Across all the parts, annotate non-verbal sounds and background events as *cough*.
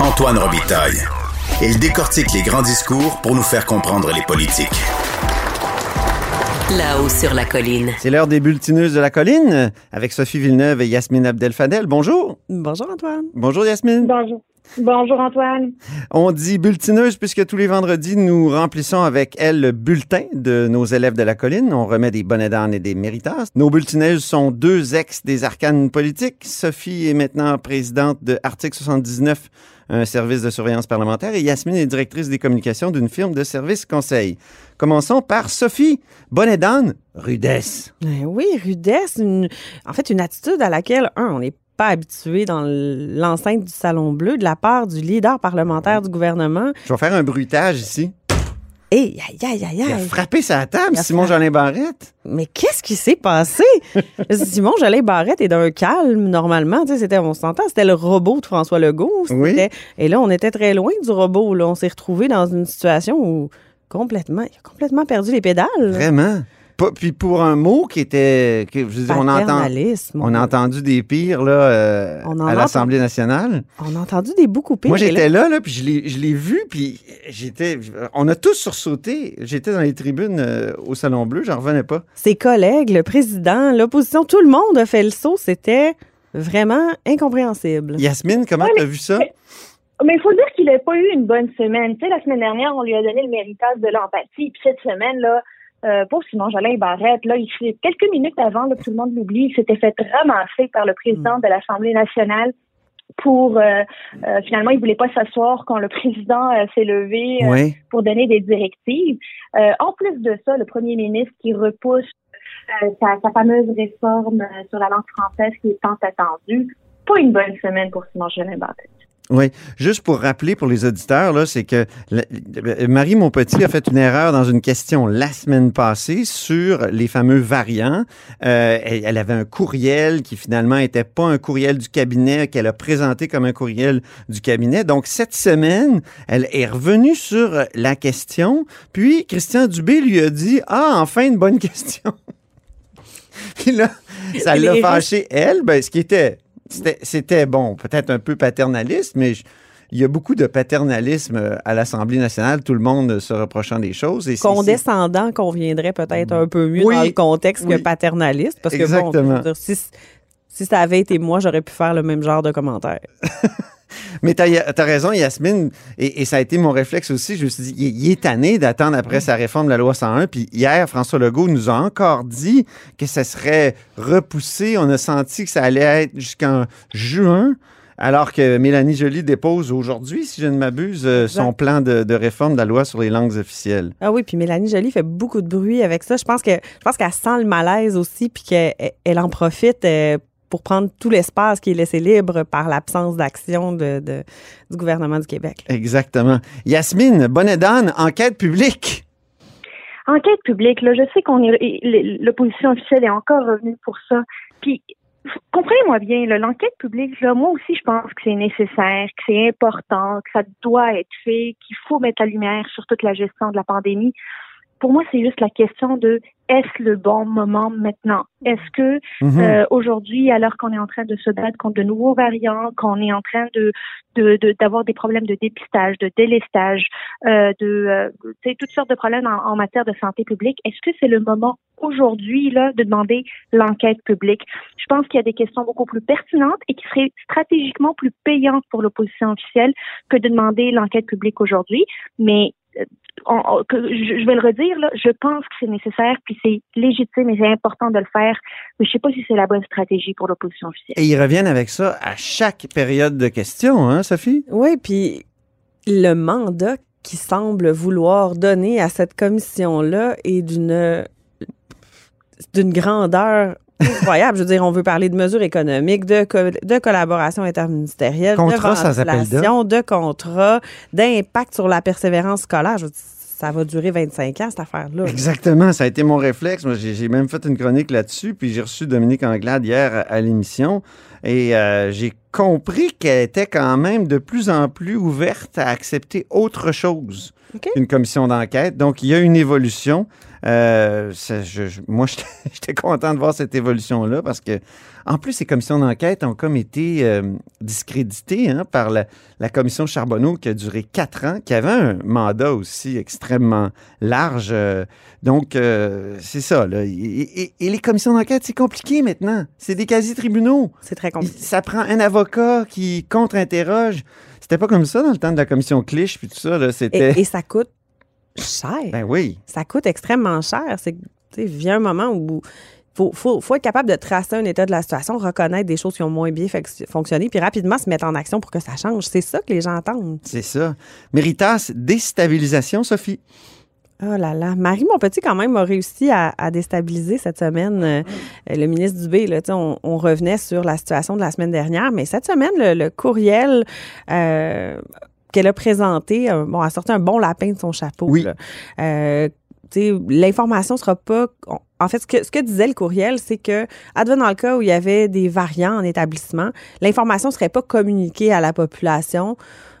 Antoine Robitaille. Il décortique les grands discours pour nous faire comprendre les politiques. Là-haut sur la colline. C'est l'heure des bulletineuses de la colline avec Sophie Villeneuve et Yasmine Abdel-Fadel. Bonjour. Bonjour Antoine. Bonjour Yasmine. Bonjour. Bonjour Antoine. On dit bulletineuses puisque tous les vendredis, nous remplissons avec elle le bulletin de nos élèves de la colline. On remet des bonnets d'âne et des méritas. Nos bulletineuses sont deux ex des arcanes politiques. Sophie est maintenant présidente de Article 79, un service de surveillance parlementaire, et Yasmine est directrice des communications d'une firme de services conseil. Commençons par Sophie. Bonnet d'âne, rudesse. Ben oui, rudesse, une- en fait, une attitude à laquelle, un, on n'est pas habitué dans l'enceinte du Salon Bleu de la part du leader parlementaire du gouvernement. Je vais faire un bruitage ici. Et aïe, aïe, aïe, Il a frappé sa table, Il a Simon Jolin Barrette. Mais qu'est-ce qui s'est passé? *laughs* Simon Jolin Barrette est d'un calme, normalement. C'était, on s'entend, c'était le robot de François Legault. Oui. Et là, on était très loin du robot. Là. On s'est retrouvé dans une situation où complètement, il a complètement perdu les pédales. Vraiment? Puis pour un mot qui était. que, je veux dire, on, entend, Paternalisme. on a entendu des pires là, euh, On à l'Assemblée nationale. On a entendu des beaucoup pires. Moi, j'étais là, là, puis je l'ai- vu, puis j'étais. On a tous sursauté. J'étais dans les tribunes euh, au Salon Bleu, j'en revenais pas. ses collègues, le président, l'opposition, tout le monde a fait le saut. C'était vraiment incompréhensible. Yasmine, comment Ouais, t'as mais- vu ça? Mais il faut dire qu'il n'a pas eu une bonne semaine. Tu sais, la semaine dernière, on lui a donné le méritage de l'empathie. Puis cette semaine, là, euh, pour Simon Jolin Barrette, là, il quelques minutes avant, là, tout le monde l'oublie, il s'était fait ramasser par le président de l'Assemblée nationale pour euh, euh, finalement il voulait pas s'asseoir quand le *laughs* président euh, s'est levé Oui. pour donner des directives. En plus de ça, le premier ministre qui repousse sa, sa fameuse réforme sur la langue française qui est tant attendue. Pas une bonne semaine pour Simon Jolin Barrette. Oui, juste pour rappeler pour les auditeurs, là, c'est que la- la- Marie Montpetit a fait une erreur dans une question la semaine passée sur les fameux variants. Euh, elle, elle avait un courriel qui finalement était pas un courriel du cabinet qu'elle a présenté comme un courriel du cabinet. Donc cette semaine, elle est revenue sur la question. Puis Christian Dubé lui a dit ah enfin une bonne *laughs* question. Puis là, ça l'a fâché elle, ben ce qui était c'était, bon, peut-être un peu paternaliste, mais je- il y a beaucoup de paternalisme euh, à l'Assemblée nationale, tout le monde se reprochant des choses. Et Condescendant conviendrait peut-être un peu mieux Oui. dans le contexte Oui. que paternaliste. Parce que bon, dire, si, si ça avait été moi, j'aurais pu faire le même genre de commentaire. *laughs* Mais t'as, as raison, Yasmine, et, et ça a été mon réflexe aussi. Je me suis dit, il, il est tanné d'attendre après sa réforme de la loi 101. Puis hier, François Legault nous a encore dit que ça serait repoussé. On a senti que ça allait être jusqu'en juin. Alors que Mélanie Joly dépose aujourd'hui, si je ne m'abuse, euh, son plan de, de réforme de la loi sur les langues officielles. Ah oui, puis Mélanie Joly fait beaucoup de bruit avec ça. Je pense que je pense qu'elle sent le malaise aussi, puis qu'elle elle en profite euh, pour prendre tout l'espace qui est laissé libre par l'absence d'action de, de- du gouvernement du Québec. Exactement. Yasmine, bonnet d'âne, enquête publique. Enquête publique, là, je sais qu'on est l'opposition officielle est encore revenue pour ça. Puis comprenez-moi bien, l'enquête publique, là, moi aussi je pense que c'est nécessaire, que c'est important, que ça doit être fait, qu'il faut mettre la lumière sur toute la gestion de la pandémie. Pour moi, c'est juste la question de est-ce le bon moment maintenant? Est-ce que Mhm. euh, aujourd'hui, alors qu'on est en train de se battre contre de nouveaux variants, qu'on est en train de de- de- d'avoir des problèmes de dépistage, de délestage, euh, de euh, toutes sortes de problèmes en, en matière de santé publique, est-ce que c'est le moment aujourd'hui là de demander l'enquête publique? Je pense qu'il y a des questions beaucoup plus pertinentes et qui seraient stratégiquement plus payantes pour l'opposition officielle que de demander l'enquête publique aujourd'hui, mais euh, on- on- que je, je vais le redire, là, je pense que c'est nécessaire, puis c'est légitime et c'est important de le faire, mais je sais pas si c'est la bonne stratégie pour l'opposition officielle. Et ils reviennent avec ça à chaque période de questions, hein, Sophie? Oui, puis le mandat qui semble vouloir donner à cette commission-là est d'une d'une grandeur incroyable. Je veux dire, on veut parler de mesures économiques, de, co- de collaboration interministérielle, Contrat de ventilation, de contrats, d'impact sur la persévérance scolaire. Je veux dire, ça va durer 25 ans, cette affaire-là. Exactement, ça a été mon réflexe. Moi, j'ai même fait une chronique là-dessus, puis j'ai reçu Dominique Anglade hier à, à l'émission, et euh, j'ai compris qu'elle était quand même de plus en plus ouverte à accepter autre chose Qu'une commission d'enquête. Donc, il y a une évolution. Euh, ça, je- je- moi, *laughs* j'étais content de voir cette évolution-là parce que, en plus, ces commissions d'enquête ont comme été euh, discréditées hein, par la, la commission Charbonneau qui a duré quatre ans, qui avait un mandat aussi extrêmement large. euh, donc, euh, c'est ça. Là. Et, et- et les commissions d'enquête, c'est compliqué maintenant. C'est des quasi-tribunaux. C'est très compliqué. Ça prend un avocat qui contre-interroge. C'était pas comme ça dans le temps de la commission Clich puis tout ça. là. C'était. Et, et ça coûte cher. Ben oui. ça coûte extrêmement cher. C'est que, tu sais, il vient un moment où faut, faut, faut être capable de tracer un état de la situation, reconnaître des choses qui ont moins bien fait- fonctionné, puis rapidement se mettre en action pour que ça change. C'est ça que les gens attendent. C'est ça. Méritas, déstabilisation, Sophie. Oh là là. Marie Montpetit, quand même, a réussi à, à déstabiliser cette semaine euh, le ministre Dubé. Là, on, on revenait sur la situation de la semaine dernière, mais cette semaine, le, le courriel euh, qu'elle a présenté, euh, bon, a sorti un bon lapin de son chapeau. Oui. L'information sera pas. on- En fait, ce que, ce que disait le courriel, c'est que, advenant le cas où il y avait des variants en établissement, l'information ne serait pas communiquée à la population.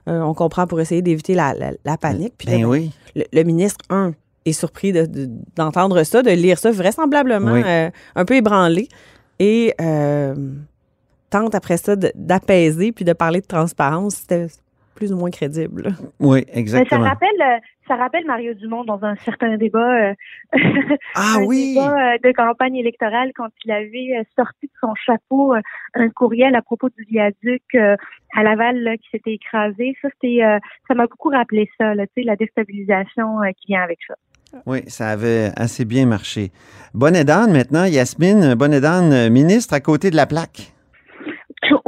Euh, on comprend pour essayer d'éviter la, la- la panique. Puis Ben oui. le, le ministre, un, est surpris de- de- d'entendre ça, de lire ça, vraisemblablement Oui. euh, un peu ébranlé. Et euh, tente après ça de- d'apaiser puis de parler de transparence. C'était plus ou moins crédible. Oui, Mais ça exactement. rappelle, ça rappelle Mario Dumont dans un certain débat, euh, *laughs* Ah un oui. débat euh, de campagne électorale quand il avait euh, sorti de son chapeau un courriel à propos du viaduc euh, à Laval là, qui s'était écrasé. Ça, c'était, euh, ça m'a beaucoup rappelé ça, là, tu sais, la déstabilisation qui vient avec ça. Oui, ça avait assez bien marché. Bonnet d'âne maintenant, Yasmine, Bonnet d'âne, ministre à côté de la plaque.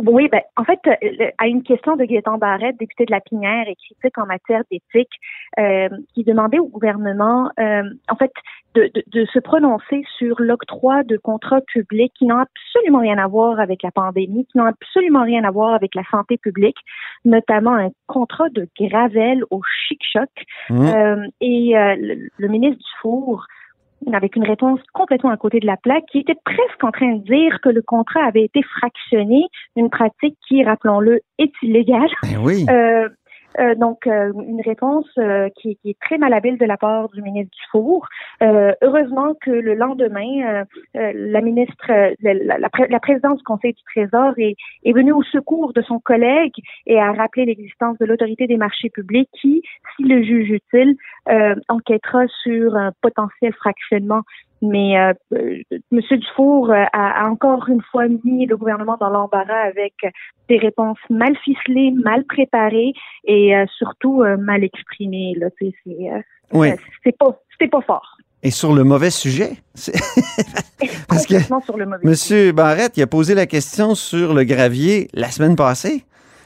Oui, ben, en fait, euh, le- à une question de Gaétan Barrette, député de la Pinière et critique en matière d'éthique, euh, qui demandait au gouvernement, euh, en fait, de, de, de se prononcer sur l'octroi de contrats publics qui n'ont absolument rien à voir avec la pandémie, qui n'ont absolument rien à voir avec la santé publique, notamment un contrat de Gravel au Chic-Choc. Hum. Euh, et euh, le, le ministre Dufour, avec une réponse complètement à côté de la plaque, qui était presque en train de dire que le contrat avait été fractionné, une pratique qui, rappelons-le, est illégale. Ben oui. Euh, euh, donc, euh, une réponse euh, qui, qui est très malhabile de la part du ministre Dufour. Euh, heureusement que le lendemain, euh, la ministre, la, la- du Conseil du Trésor est, est venue au secours de son collègue et a rappelé l'existence de l'autorité des marchés publics qui, s'il le juge utile, enquêtera sur un potentiel fractionnement. Mais euh, euh, M. Dufour euh, a, a encore une fois mis le gouvernement dans l'embarras avec des réponses mal ficelées, mal préparées et euh, surtout euh, mal exprimées. Là, c'est, euh, Oui. euh, c'est pas, c'était pas fort. Et sur le mauvais sujet? *laughs* Parce que sur le mauvais. Monsieur Barrette, il a posé la question sur le gravier la semaine passée.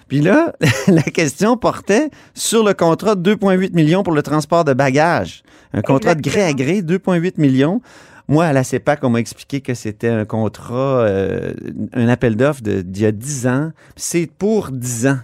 Puis là, *laughs* la question portait sur le contrat de 2,8 millions pour le transport de bagages. Un contrat de gré à gré, 2,8 millions. Moi, à la CEPAC, on m'a expliqué que c'était un contrat, euh, un appel d'offres d'il y a 10 ans. C'est pour 10 ans.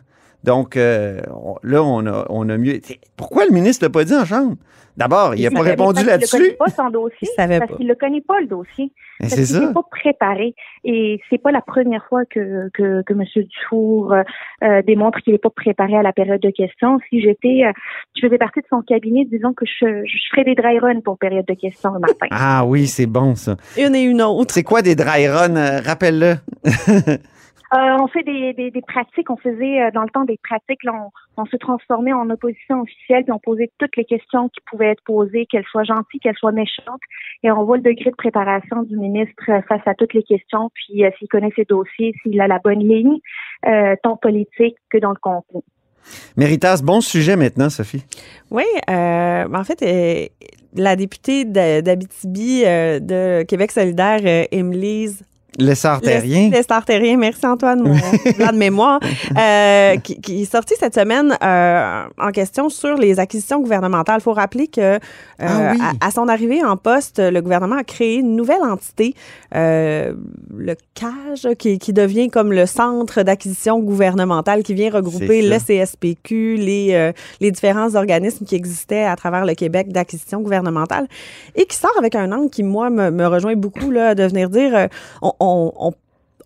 Donc, euh, on- là, on a, on a mieux. Pourquoi le ministre l'a pas dit en chambre? D'abord, il n'a Il pas répondu Parce qu'il ne là-dessus. connaît pas son dossier. Il savait parce qu'il ne connaît pas le dossier. C'est qu'il ça. n'est pas préparé. Et c'est pas la première fois que, que, que M. Dufour euh, démontre qu'il n'est pas préparé à la période de questions. Si j'étais, euh, je faisais partie de son cabinet, disons que je, je ferais des dry runs pour période de questions le matin. Ah oui, c'est bon, ça. Une et une autre. C'est quoi des dry runs? Rappelle-le? *laughs* Euh, on fait des, des, des pratiques, on faisait euh, dans le temps des pratiques, là, on, on se transformait en opposition officielle, puis on posait toutes les questions qui pouvaient être posées, qu'elles soient gentilles, qu'elles soient méchantes, et on voit le degré de préparation du ministre euh, face à toutes les questions, puis euh, s'il connaît ses dossiers, s'il a la bonne ligne, euh, tant politique que dans le contenu. Méritas, bon sujet maintenant, Sophie. Oui, euh, en fait, euh, la députée de- d'Abitibi euh, de Québec solidaire, euh, Émilise L'essor terrien. L'essor terrien. Merci Antoine, mon *laughs* plan de mémoire. Euh, qui, qui, est sorti cette semaine euh, en question sur les acquisitions gouvernementales. Il faut rappeler que euh, Ah oui. à, à son arrivée en poste, le gouvernement a créé une nouvelle entité, le CAGE, qui, qui devient comme le centre d'acquisition gouvernementale qui vient regrouper le. CSPQ, les, les différents organismes qui existaient à travers le Québec d'acquisition gouvernementale et qui sort avec un angle qui, moi, me, me rejoint beaucoup, là, de venir dire on, on, on,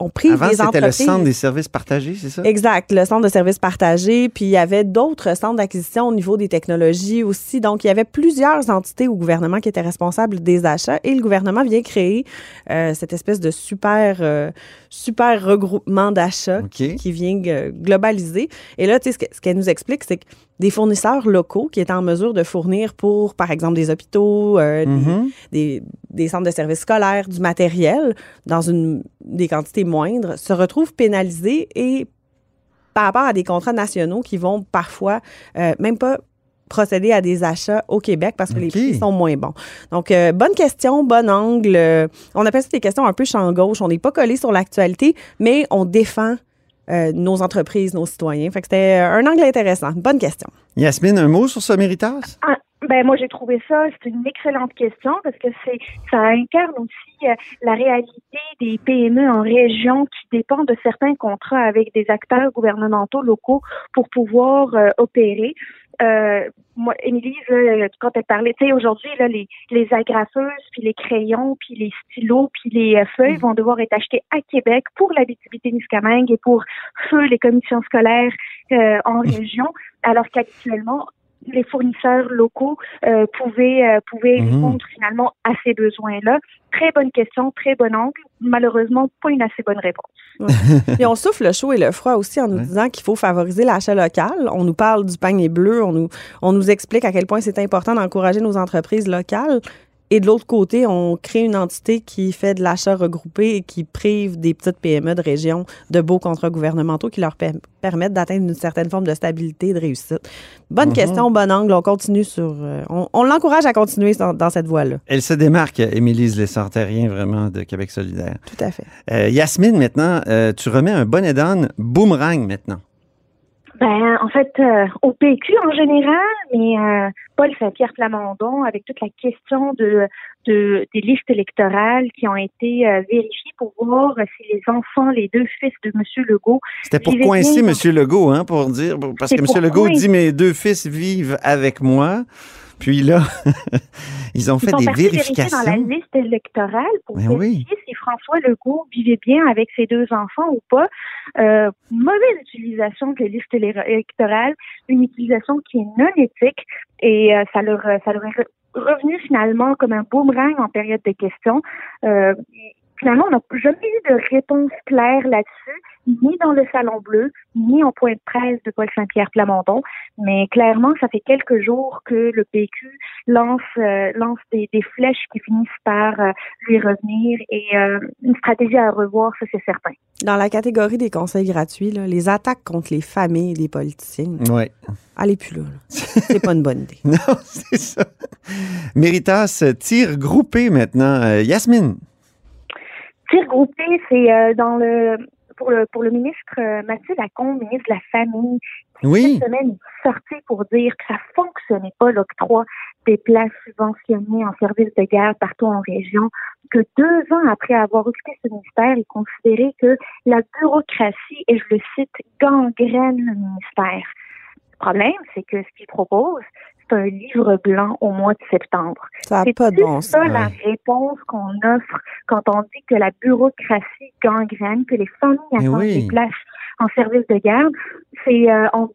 on prive Avant, les c'était le centre des services partagés, c'est ça? Exact, le centre de services partagés. Puis il y avait d'autres centres d'acquisition au niveau des technologies aussi. Donc, il y avait plusieurs entités au gouvernement qui étaient responsables des achats et le gouvernement vient créer euh, cette espèce de super, euh, super regroupement d'achats qui vient euh, globaliser. Et là, tu sais, ce qu'elle nous explique, c'est que des fournisseurs locaux qui étaient en mesure de fournir pour, par exemple, des hôpitaux, euh, des- Mhm. des, des centres de services scolaires, du matériel, dans une, des quantités moindres, se retrouvent pénalisés et par rapport à des contrats nationaux qui vont parfois euh, même pas procéder à des achats au Québec parce que les prix sont moins bons. Donc, euh, bonne question, bon angle. On appelle ça des questions un peu champ gauche. On n'est pas collé sur l'actualité, mais on défend euh, nos entreprises, nos citoyens. Fait que c'était un angle intéressant. Bonne question. Yasmine, un mot sur ce Méritas? Ah, ben moi j'ai trouvé ça, c'est une excellente question parce que c'est ça incarne aussi euh, la réalité des PME en région qui dépendent de certains contrats avec des acteurs gouvernementaux locaux pour pouvoir euh, opérer. Euh, moi, Émilie, là, quand elle parlait, tu sais, aujourd'hui, là, les, les agrafeuses, puis les crayons, puis les stylos, puis les euh, feuilles vont devoir être achetés à Québec pour l'habitabilité-Témiscamingue et pour feu les commissions scolaires euh, en région, alors qu'actuellement, les fournisseurs locaux euh, pouvaient, euh, pouvaient Mhm. répondre finalement à ces besoins-là. Très bonne question, très bon angle. Malheureusement, pas une assez bonne réponse. Puis on souffle le chaud et le froid aussi en nous Ouais. disant qu'il faut favoriser l'achat local. On nous parle du panier bleu, on nous, on nous explique à quel point c'est important d'encourager nos entreprises locales. Et de l'autre côté, on crée une entité qui fait de l'achat regroupé et qui prive des petites PME de région de beaux contrats gouvernementaux qui leur per- permettent d'atteindre une certaine forme de stabilité et de réussite. Bonne Mhm. question, bon angle. On continue sur. euh, on on l'encourage à continuer dans, dans cette voie-là. Elle se démarque, Émilie Lessard-Terrien, vraiment, de Québec solidaire. Tout à fait. Euh, Yasmine, maintenant, euh, tu remets un bonnet d'âne boomerang maintenant. Ben, en fait, euh, au PQ en général, mais euh, Paul Saint-Pierre Plamondon, avec toute la question de, de des listes électorales qui ont été euh, vérifiées pour voir si les enfants, les deux fils de M. Legault, C'était pour coincer. M. Legault, hein, pour dire, parce que M. Legault dit mes deux fils vivent avec moi. Puis là, *laughs* ils ont Ils fait des vérifier dans la vérifications. liste électorale pour Ben vérifier si François Legault vivait bien avec ses deux enfants ou pas. Euh, mauvaise utilisation de liste élé- électorale, une utilisation qui est non éthique et euh, ça leur ça leur est re- revenu finalement comme un boomerang en période de questions. Euh, finalement, on n'a jamais eu de réponse claire là-dessus, ni dans le Salon Bleu, ni en point de presse de Paul Saint-Pierre Plamondon. Mais clairement, ça fait quelques jours que le PQ lance euh, lance des, des flèches qui finissent par euh, lui revenir et euh, une stratégie à revoir, ça c'est certain. Dans la catégorie des conseils gratuits, là, les attaques contre les familles des politiciens, Oui. allez plus là. là. C'est pas une bonne idée. *laughs* Non, c'est ça. Méritas tire groupé maintenant. Euh, Yasmine. Tir groupé, c'est euh, dans le pour le pour le ministre euh, Mathieu Lacombe, ministre de la Famille, Oui. cette semaine sorti pour dire que ça fonctionnait pas l'octroi des places subventionnées en service de garde partout en région, que deux ans après avoir occupé ce ministère, il considérait que la bureaucratie, et je le cite, gangrène le ministère. Le problème, c'est que ce qu'il propose, un livre blanc au mois de septembre. Ça n'a C'est pas de bon ça la réponse qu'on offre quand on dit que la bureaucratie gangrène, que les familles attendent oui. des places en service de garde. C'est euh, on,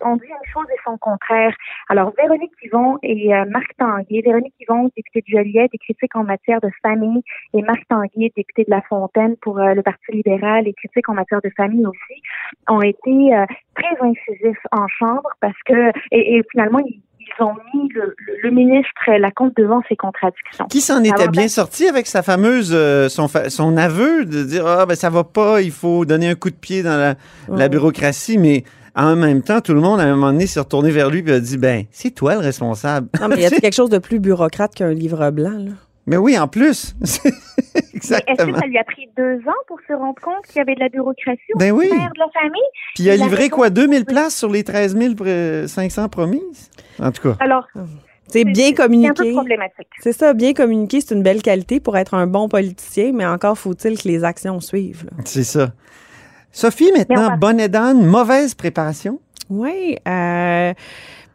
on dit une chose et son contraire. Alors Véronique Yvon et euh, Marc Tanguay, Véronique Yvon, députée de Joliette, et critique en matière de famille, et Marc Tanguay, député de La Fontaine pour euh, le Parti libéral et critique en matière de famille aussi, ont été euh, très incisifs en chambre parce que et, et finalement ils ils ont mis le, le- le ministre Lacombe devant ses contradictions. Qui s'en était bien sorti avec sa fameuse, euh, son, son aveu de dire Ah, ben ça va pas, il faut donner un coup de pied dans la, bureaucratie, mais en même temps, tout le monde, à un moment donné, s'est retourné vers lui et a dit Ben, c'est toi le responsable. Non, mais y a *laughs* quelque chose de plus bureaucrate qu'un livre blanc, là? Mais oui, en plus. *laughs* Exactement. Est-ce que ça lui a pris deux ans pour se rendre compte qu'il y avait de la bureaucratie ben au oui. de la famille? Puis il a livré quoi, 2000 places sur les 13 500 promises? En tout cas. Alors, c'est bien communiqué. C'est un peu problématique. C'est ça, bien communiqué, c'est une belle qualité pour être un bon politicien, mais encore faut-il que les actions suivent. C'est ça. Sophie, maintenant, bonne et mauvaise préparation? Oui. Euh,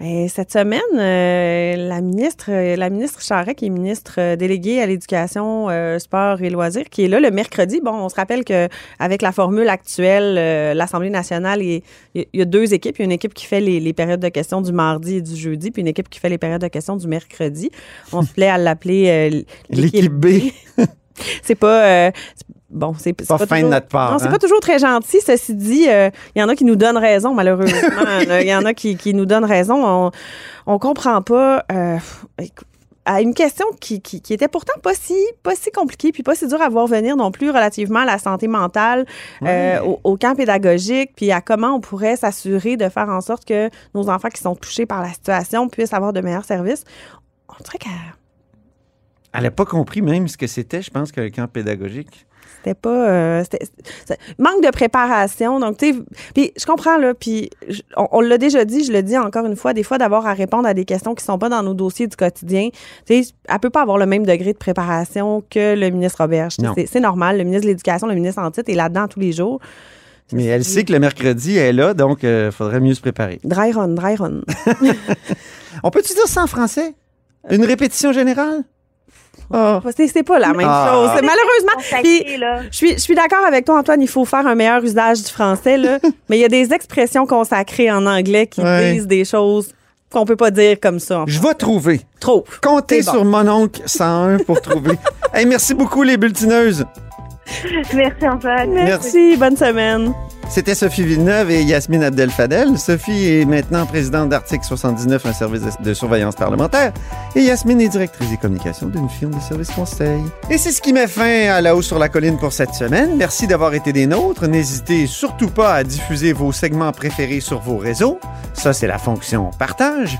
ben, cette semaine, euh, la ministre, la ministre Charest, qui est ministre euh, déléguée à l'éducation, euh, sport et loisirs, qui est là le mercredi. Bon, on se rappelle que avec la formule actuelle, l'Assemblée nationale, il y, a deux équipes. Il y a une équipe qui fait les, périodes de questions du mardi et du jeudi, puis une équipe qui fait les périodes de questions du mercredi. On se plaît à l'appeler l'équipe B. *laughs* c'est pas bon, c'est pas, pas, fin de notre part. Non, c'est hein? pas toujours très gentil. Ceci dit, il euh, y en a qui nous donnent raison, malheureusement. *laughs* Il y en a qui, qui, nous donnent raison. On, on comprend pas. Euh, à une question qui, qui, qui, était pourtant pas si, pas si compliquée, puis pas si dur à voir venir non plus relativement à la santé mentale, euh, au, au, camp pédagogique, puis à comment on pourrait s'assurer de faire en sorte que nos enfants qui sont touchés par la situation puissent avoir de meilleurs services. On dirait qu'elle... Elle n'a pas compris même ce que c'était, je pense, que le camp pédagogique. C'était pas. Euh, manque de préparation. Donc, tu sais, puis je comprends, là, puis on, l'a déjà dit, je le dis encore une fois, des fois, d'avoir à répondre à des questions qui sont pas dans nos dossiers du quotidien. Tu sais, elle peut pas avoir le même degré de préparation que le ministre Roberge. C'est normal. Le ministre de l'Éducation, le ministre en titre est là-dedans tous les jours. Mais elle sait que le mercredi, elle est là, donc il euh, faudrait mieux se préparer. Dry run, dry run. *laughs* on peut-tu dire ça en français? Une répétition générale? Oh. C'est pas la même ah. chose. Malheureusement, je suis, je suis d'accord avec toi, Antoine, il faut faire un meilleur usage du français, là, *laughs* mais il y a des expressions consacrées en anglais qui disent des choses qu'on peut pas dire comme ça. Je vais trouver. Trop. Comptez sur mon oncle 101 pour trouver. *laughs* hey, merci beaucoup, les bulletineuses. *laughs* Merci, Antoine. Merci. Bonne semaine. C'était Sophie Villeneuve et Yasmine Abdel-Fadel. Sophie est maintenant présidente d'Article 79, un service de surveillance parlementaire. Et Yasmine est directrice des communications d'une firme de services conseil. Et c'est ce qui met fin à La Haut sur la Colline pour cette semaine. Merci d'avoir été des nôtres. N'hésitez surtout pas à diffuser vos segments préférés sur vos réseaux. Ça, c'est la fonction partage.